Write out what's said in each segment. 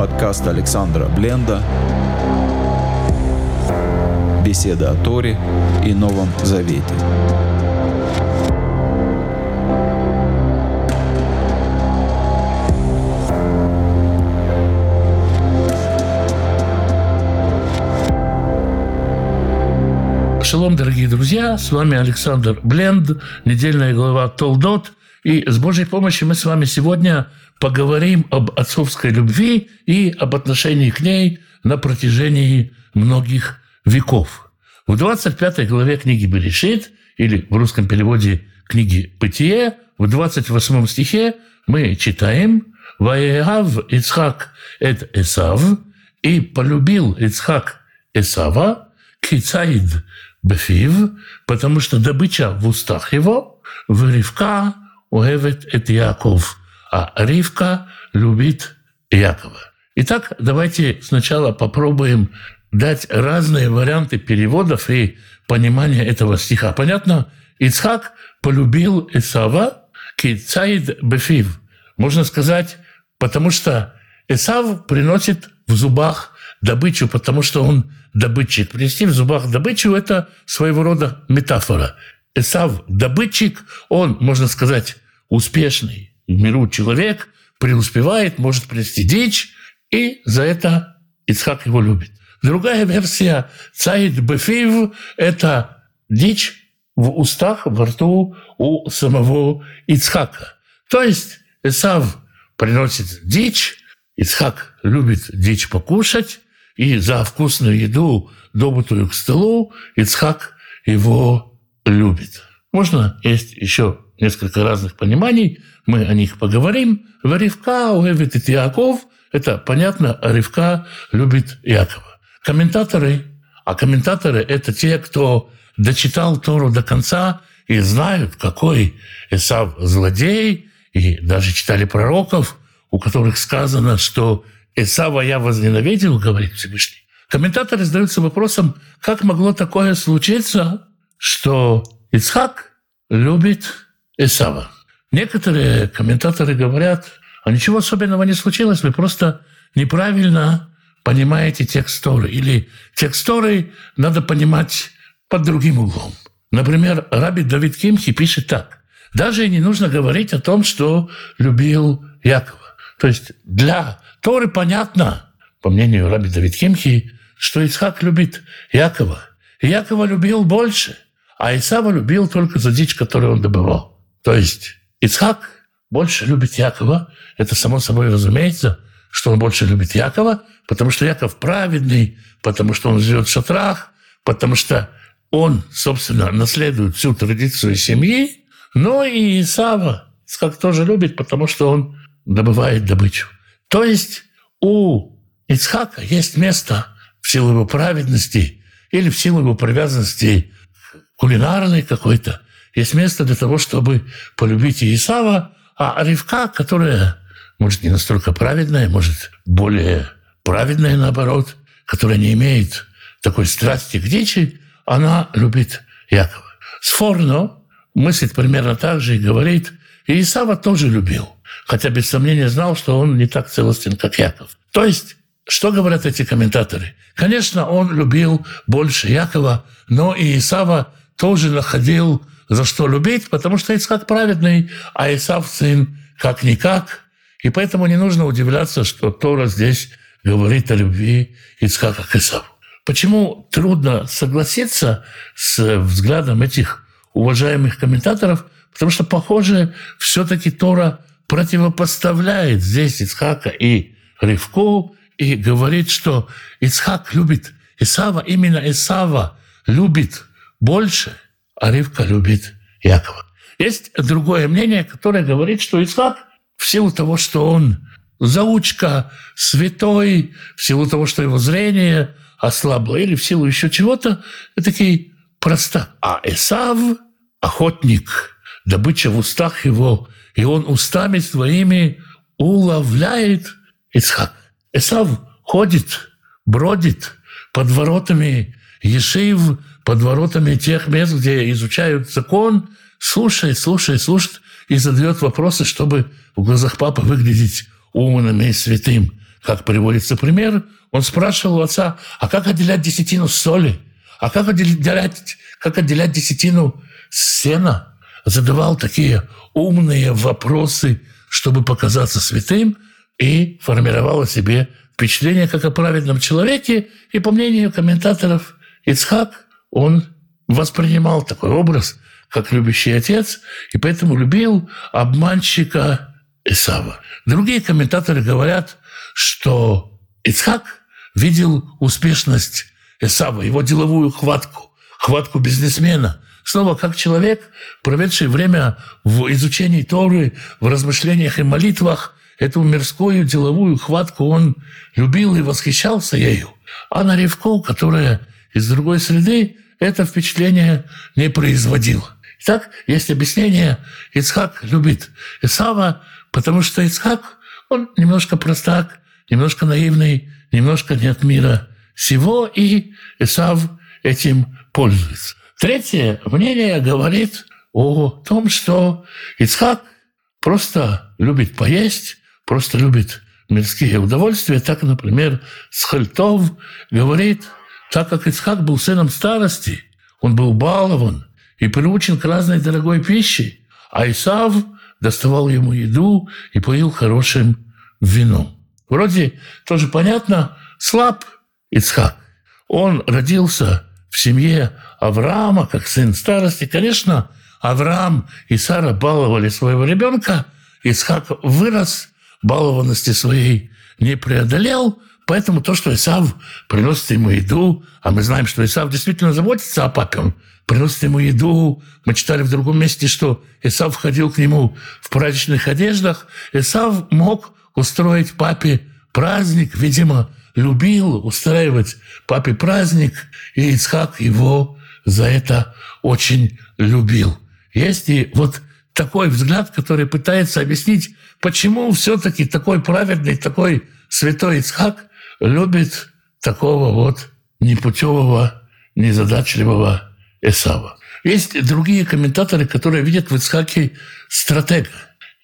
Подкаст Александра Бленда. Беседа о Торе и Новом Завете. Шалом, дорогие друзья, с вами Александр Бленд, недельная глава Толдот. И с Божьей помощью мы с вами сегодня поговорим об отцовской любви и об отношении к ней на протяжении многих веков. В 25 главе книги Берешит, или в русском переводе книги «Бытие», в 28 стихе мы читаем «Ваегав Ицхак эт Эсав» и полюбил Ицхак Эсава, кицаид бефив, потому что добыча в устах его, в Ривка уэвет эт Яков, а Ривка любит Якова. Итак, давайте сначала попробуем дать разные варианты переводов и понимания этого стиха. Понятно? Ицхак полюбил Исава кицаид бефив. Можно сказать, потому что Исав приносит в зубах добычу, потому что он добытчик. Принести в зубах добычу – это своего рода метафора. Исав – добытчик, он, можно сказать, успешный в миру человек, преуспевает, может принести дичь, и за это Ицхак его любит. Другая версия «Цаид Бефив» – это дичь в устах, во рту у самого Ицхака. То есть Исав приносит дичь, Ицхак любит дичь покушать, и за вкусную еду, добытую к столу, Ицхак его любит. Можно есть еще несколько разных пониманий, мы о них поговорим. Ривка уэвит и Яков, это понятно, Ривка любит Якова. Комментаторы, а комментаторы – это те, кто дочитал Тору до конца и знают, какой Исав злодей, и даже читали пророков, у которых сказано, что Исава я возненавидел, говорит Всевышний. Комментаторы задаются вопросом, как могло такое случиться, что Ицхак любит Исава. Некоторые комментаторы говорят, а ничего особенного не случилось, вы просто неправильно понимаете текст Торы. Или текст Торы надо понимать под другим углом. Например, Раби Давид Кимхи пишет так. Даже не нужно говорить о том, что любил Якова. То есть для Торы понятно, по мнению Раби Давид Химхи, что Исхак любит Якова. И Якова любил больше, а Исава любил только за дичь, которую он добывал. То есть Исхак больше любит Якова. Это само собой разумеется, что он больше любит Якова, потому что Яков праведный, потому что он живет в шатрах, потому что он, собственно, наследует всю традицию семьи, но и Исава Исхак тоже любит, потому что он добывает добычу. То есть у Ицхака есть место в силу его праведности или в силу его привязанности кулинарной какой-то, есть место для того, чтобы полюбить Исава, а Ривка, которая, может, не настолько праведная, может, более праведная, наоборот, которая не имеет такой страсти к дичи, она любит Якова. Сфорно мыслит примерно так же и говорит, и Исава тоже любил – хотя без сомнения знал, что он не так целостен, как Яков. То есть, что говорят эти комментаторы? Конечно, он любил больше Якова, но и Исава тоже находил за что любить, потому что Ицхак праведный, а Исав сын как-никак. И поэтому не нужно удивляться, что Тора здесь говорит о любви Ицхака к Исаву. Почему трудно согласиться с взглядом этих уважаемых комментаторов? Потому что, похоже, все-таки Тора противопоставляет здесь Ицхака и Ривку и говорит, что Ицхак любит Исава, именно Исава любит больше, а любит Якова. Есть другое мнение, которое говорит, что Исхак в силу того, что он заучка, святой, в силу того, что его зрение ослабло, или в силу еще чего-то, такие простак. А Исав – охотник, добыча в устах его – и он устами своими уловляет Исхак. Исав ходит, бродит под воротами Ешив, под воротами тех мест, где изучают закон, слушает, слушает, слушает и задает вопросы, чтобы в глазах папы выглядеть умным и святым. как приводится пример, он спрашивал у отца, а как отделять десятину соли? А как отделять, как отделять десятину сена? Задавал такие умные вопросы, чтобы показаться святым, и формировал о себе впечатление как о праведном человеке. И по мнению комментаторов, Ицхак, он воспринимал такой образ, как любящий отец, и поэтому любил обманщика Исава. Другие комментаторы говорят, что Ицхак видел успешность Исава, его деловую хватку, хватку бизнесмена. Снова как человек, проведший время в изучении Торы, в размышлениях и молитвах, эту мирскую деловую хватку он любил и восхищался ею. А на Ревку, которая из другой среды, это впечатление не производило. Итак, есть объяснение, Ицхак любит Исава, потому что Ицхак, он немножко простак, немножко наивный, немножко нет мира всего, и Исав этим пользуется. Третье мнение говорит о том, что Ицхак просто любит поесть, просто любит мирские удовольствия. Так, например, Схальтов говорит, так как Ицхак был сыном старости, он был балован и приучен к разной дорогой пище, а Исав доставал ему еду и поил хорошим вином. Вроде тоже понятно, слаб Ицхак. Он родился в семье Авраама, как сын старости. Конечно, Авраам и Сара баловали своего ребенка. Исхак вырос, балованности своей не преодолел, поэтому то, что Исав приносит ему еду, а мы знаем, что Исав действительно заботится о папе, приносит ему еду. Мы читали в другом месте, что Исав входил к нему в праздничных одеждах. Исав мог устроить папе праздник, видимо, любил устраивать папе праздник, и Ицхак его за это очень любил. Есть и вот такой взгляд, который пытается объяснить, почему все-таки такой праведный, такой святой Ицхак любит такого вот непутевого, незадачливого Эсава. Есть другие комментаторы, которые видят в Ицхаке стратега.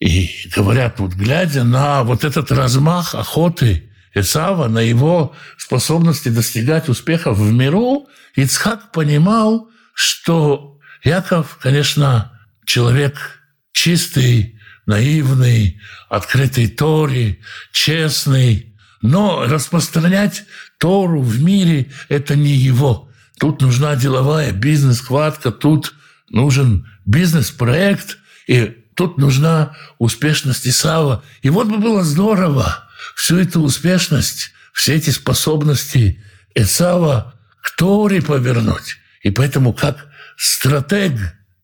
И говорят, вот глядя на вот этот размах охоты Исава, на его способности достигать успехов в миру, Ицхак понимал, что Яков, конечно, человек чистый, наивный, открытый Торе, честный, но распространять Тору в мире – это не его. Тут нужна деловая бизнес-хватка, тут нужен бизнес-проект, и тут нужна успешность Исава. И вот бы было здорово всю эту успешность, все эти способности Исава к Торе повернуть. И поэтому как стратег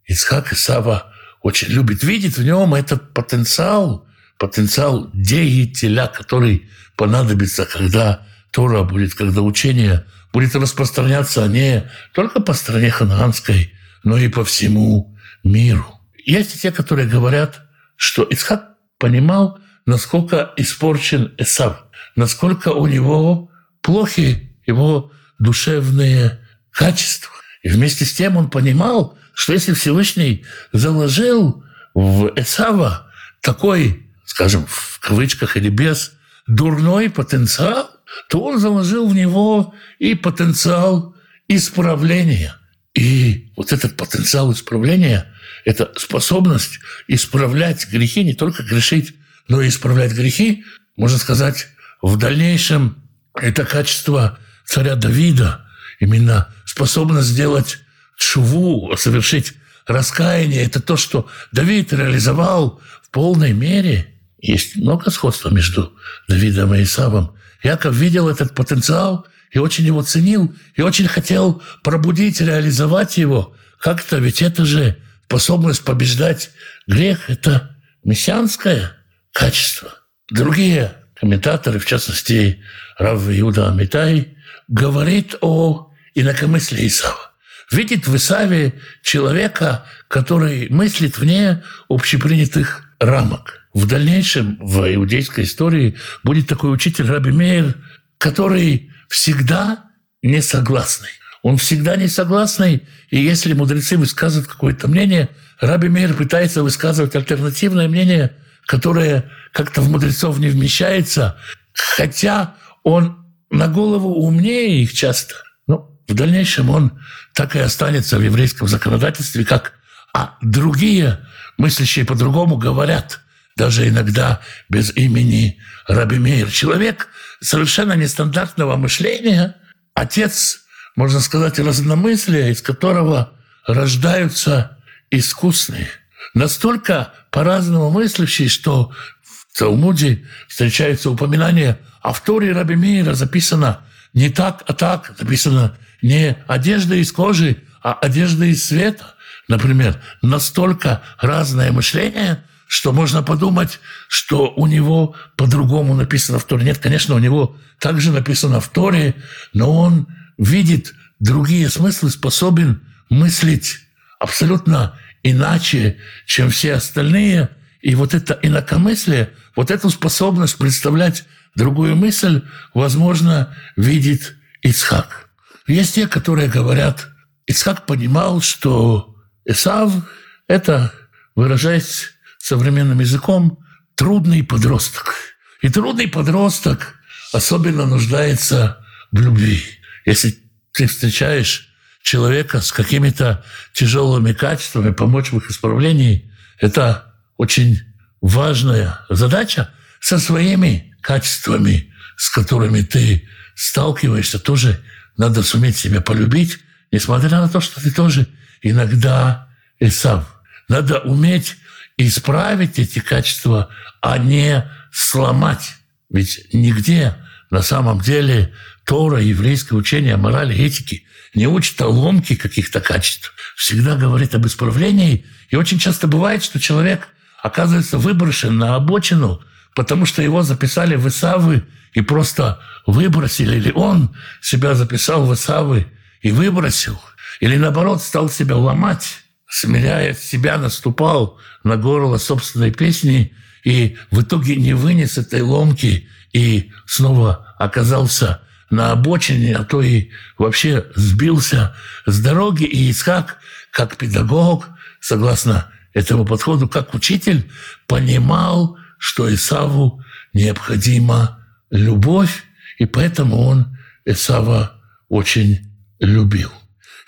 Ицхак Исава очень любит, видит в нем этот потенциал, потенциал деятеля, который понадобится, когда Тора будет, когда учение будет распространяться не только по стране ханаанской, но и по всему миру. Есть те, которые говорят, что Исхак понимал, насколько испорчен Эсав, насколько у него плохи его душевные качества. И вместе с тем он понимал, что если Всевышний заложил в Эсава такой, скажем, в кавычках или без, дурной потенциал, то он заложил в него и потенциал исправления. И вот этот потенциал исправления – это способность исправлять грехи, не только грешить, но и исправлять грехи, можно сказать, в дальнейшем это качество царя Давида, именно способность сделать шуву, совершить раскаяние. Это то, что Давид реализовал полной мере. Есть много сходства между Давидом и Исавом. Яков видел этот потенциал и очень его ценил, и очень хотел пробудить, реализовать его. Как-то ведь это же способность побеждать грех – это мессианское качество. Другие комментаторы, в частности, Рав Иуда Амитай, говорит о инакомыслии Исава. Видит в Исаве человека, который мыслит вне общепринятых рамок. В дальнейшем в иудейской истории будет такой учитель Раби Мейер, который всегда не согласный. Он всегда не согласный, и если мудрецы высказывают какое-то мнение, Раби Мейер пытается высказывать альтернативное мнение, которое как-то в мудрецов не вмещается, хотя он на голову умнее их часто, но в дальнейшем он так и останется в еврейском законодательстве, как а другие, мыслящие по-другому, говорят, даже иногда без имени Раби Мейер. Человек совершенно нестандартного мышления, отец, можно сказать, разномыслия, из которого рождаются искусные. Настолько по-разному мыслящие, что в Талмуде встречаются упоминания о Вторе Раби Мейера, записано не так, а так, записано не одежда из кожи, а одежда из света. Например, настолько разное мышление, что можно подумать, что у него по-другому написано в Торе. Нет, конечно, у него также написано в Торе, но он видит другие смыслы, способен мыслить абсолютно иначе, чем все остальные. И вот это инакомыслие, вот эту способность представлять другую мысль, возможно, видит Ицхак. Есть те, которые говорят, Ицхак понимал, что Исав – это, выражаясь современным языком, трудный подросток. И трудный подросток особенно нуждается в любви. Если ты встречаешь человека с какими-то тяжелыми качествами, помочь в их исправлении, это очень важная задача со своими качествами, с которыми ты сталкиваешься, тоже надо суметь себя полюбить, несмотря на то, что ты тоже иногда и сам. Надо уметь исправить эти качества, а не сломать. Ведь нигде на самом деле Тора, еврейское учение, морали, этики не учит о ломке каких-то качеств. Всегда говорит об исправлении. И очень часто бывает, что человек оказывается выброшен на обочину, потому что его записали в Исавы и просто выбросили, или он себя записал в Исавы и выбросил, или наоборот стал себя ломать, смиряя себя, наступал на горло собственной песни и в итоге не вынес этой ломки и снова оказался на обочине, а то и вообще сбился с дороги. И Исхак, как педагог, согласно этому подходу, как учитель, понимал, что Исаву необходима любовь, и поэтому он Исава очень любил.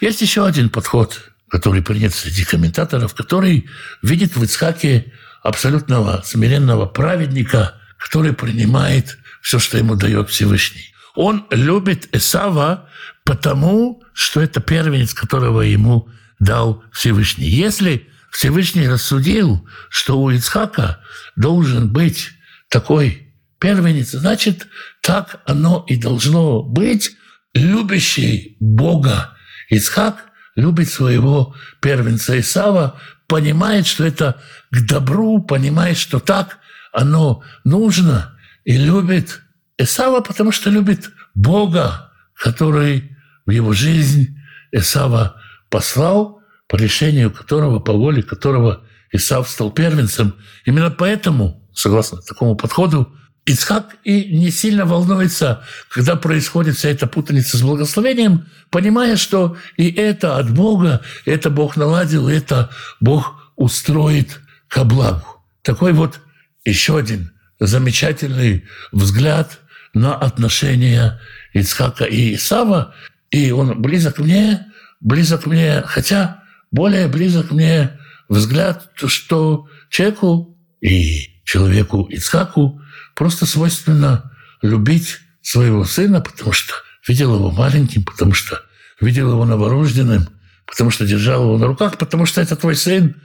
Есть еще один подход, который принят среди комментаторов, который видит в Ицхаке абсолютного смиренного праведника, который принимает все, что ему дает Всевышний. Он любит Исава потому, что это первенец, которого ему дал Всевышний. Если Всевышний рассудил, что у Ицхака должен быть такой первенец, значит, так оно и должно быть. Любящий Бога Ицхак любит своего первенца Исава, понимает, что это к добру, понимает, что так оно нужно, и любит Исава, потому что любит Бога, который в его жизнь Исава послал, по решению которого, по воле которого Исав стал первенцем. Именно поэтому, согласно такому подходу, Ицхак и не сильно волнуется, когда происходит вся эта путаница с благословением, понимая, что и это от Бога, это Бог наладил, это Бог устроит ко благу. Такой вот еще один замечательный взгляд на отношения Ицхака и Исава, и он близок мне, близок мне, хотя более близок мне взгляд, что человеку и человеку Ицхаку просто свойственно любить своего сына, потому что видел его маленьким, потому что видел его новорожденным, потому что держал его на руках, потому что это твой сын,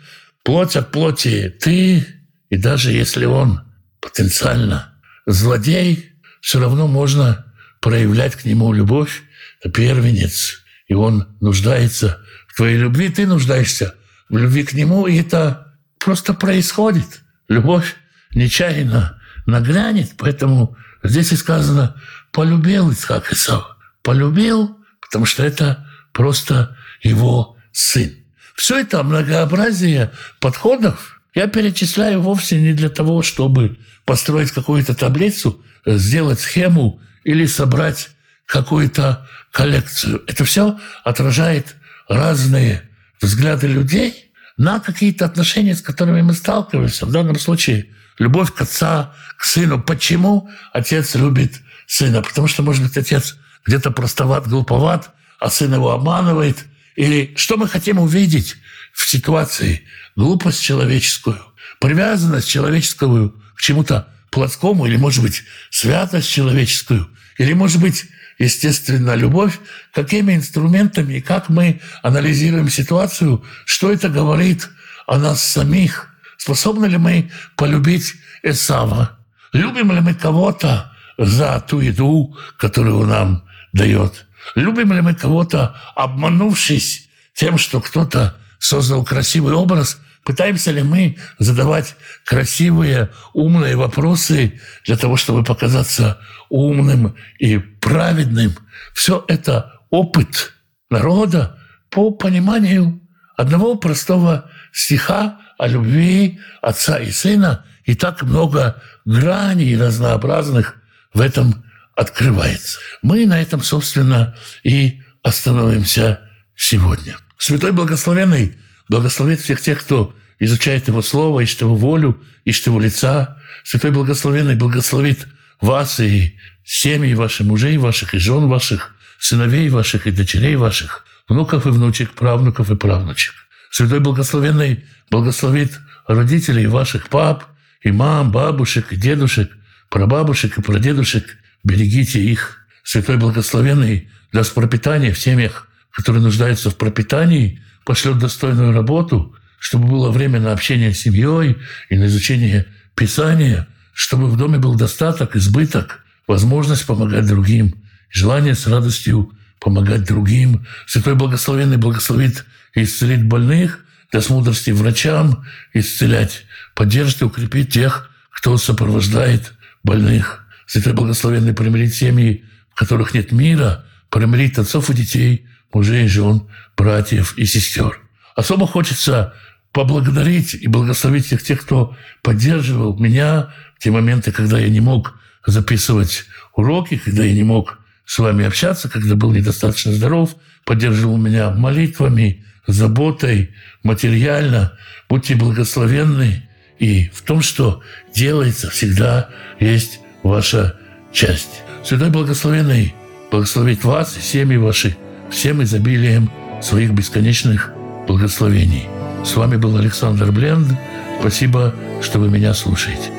плоть от плоти ты, и даже если он потенциально злодей, все равно можно проявлять к нему любовь. Это первенец, и он нуждается в твоей любви, ты нуждаешься в любви к нему, и это просто происходит. Любовь нечаянно нагрянет, поэтому здесь и сказано «полюбил Исхак Исава». Полюбил, потому что это просто его сын. Все это многообразие подходов я перечисляю вовсе не для того, чтобы построить какую-то таблицу, сделать схему или собрать какую-то коллекцию. Это все отражает разные взгляды людей на какие-то отношения, с которыми мы сталкиваемся. В данном случае любовь к отца, к сыну. Почему отец любит сына? Потому что, может быть, отец где-то простоват, глуповат, а сын его обманывает. Или что мы хотим увидеть в ситуации? Глупость человеческую, привязанность человеческую к чему-то плотскому, или, может быть, святость человеческую, или, может быть, естественно, любовь, какими инструментами и как мы анализируем ситуацию, что это говорит о нас самих, способны ли мы полюбить Эсава, любим ли мы кого-то за ту еду, которую нам дает, любим ли мы кого-то, обманувшись тем, что кто-то создал красивый образ – Пытаемся ли мы задавать красивые, умные вопросы для того, чтобы показаться умным и праведным? Все это опыт народа по пониманию одного простого стиха о любви отца и сына. И так много граней разнообразных в этом открывается. Мы на этом, собственно, и остановимся сегодня. Святой Благословенный благословит всех тех, кто изучает Его Слово, ищет Его волю, ищет Его лица. Святой Благословенный благословит вас и семьи ваших, мужей ваших, и жен ваших, сыновей ваших и дочерей ваших, внуков и внучек, правнуков и правнучек. Святой Благословенный благословит родителей ваших пап, и мам, бабушек, и дедушек, прабабушек и прадедушек. Берегите их. Святой Благословенный даст пропитание в семьях, которые нуждаются в пропитании, пошлет достойную работу, чтобы было время на общение с семьей и на изучение Писания, чтобы в доме был достаток, избыток, возможность помогать другим, желание с радостью помогать другим. Святой Благословенный благословит и исцелит больных, даст мудрости врачам исцелять, поддержит и укрепит тех, кто сопровождает больных. Святой Благословенный примирит семьи, в которых нет мира, примирит отцов и детей, мужей и жен, братьев и сестер. Особо хочется поблагодарить и благословить всех тех, кто поддерживал меня в те моменты, когда я не мог записывать уроки, когда я не мог с вами общаться, когда был недостаточно здоров, поддерживал меня молитвами, заботой, материально. Будьте благословенны. И в том, что делается, всегда есть ваша часть. Святой Благословенный благословит вас и семьи ваши всем изобилием своих бесконечных благословений. С вами был Александр Бленд. Спасибо, что вы меня слушаете.